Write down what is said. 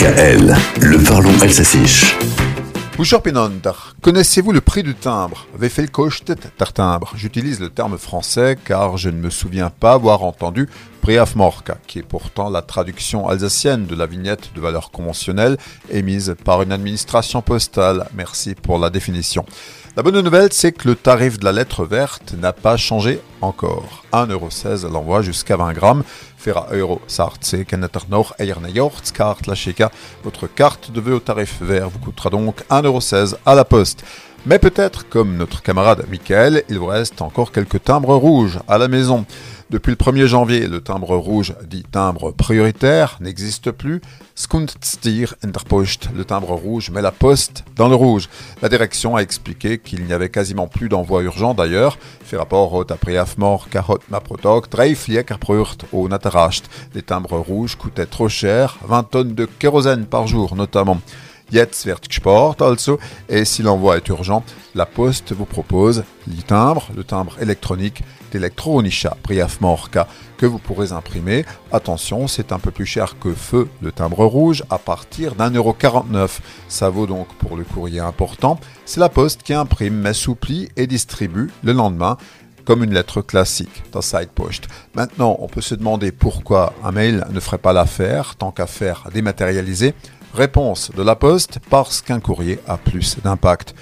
DKL, le parlons alsacien. Connaissez-vous le prix du timbre? Der timbre J'utilise le terme français car je ne me souviens pas avoir entendu Morka, qui est pourtant la traduction alsacienne de la vignette de valeur conventionnelle émise par une administration postale. Merci pour la définition. La bonne nouvelle, c'est que le tarif de la lettre verte n'a pas changé encore. 1,16€ l'envoi jusqu'à 20 grammes. Fera euro sartse carte la Votre carte de vœux au tarif vert vous coûtera donc 1,16€ à la poste. Mais peut-être, comme notre camarade Michael, il vous reste encore quelques timbres rouges à la maison. Depuis le 1er janvier, le timbre rouge, dit timbre prioritaire, n'existe plus. Skundstier Interpost, le timbre rouge met la poste dans le rouge. La direction a expliqué qu'il n'y avait quasiment plus d'envoi urgent d'ailleurs. Fait rapport au mort Karot Maprotok, au. Les timbres rouges coûtaient trop cher, 20 tonnes de kérosène par jour notamment. Jetzt wird gesport also. Et si l'envoi est urgent, la Poste vous propose l'e-timbre, le timbre électronique d'Electronisha Morka que vous pourrez imprimer. Attention, c'est un peu plus cher que Feu, le timbre rouge, à partir d'un euro 49. Ça vaut donc pour le courrier important. C'est la Poste qui imprime, mais souplie et distribue le lendemain comme une lettre classique dans SidePost. Maintenant, on peut se demander pourquoi un mail ne ferait pas l'affaire, tant qu'à faire dématérialiser. Réponse de la Poste, parce qu'un courrier a plus d'impact.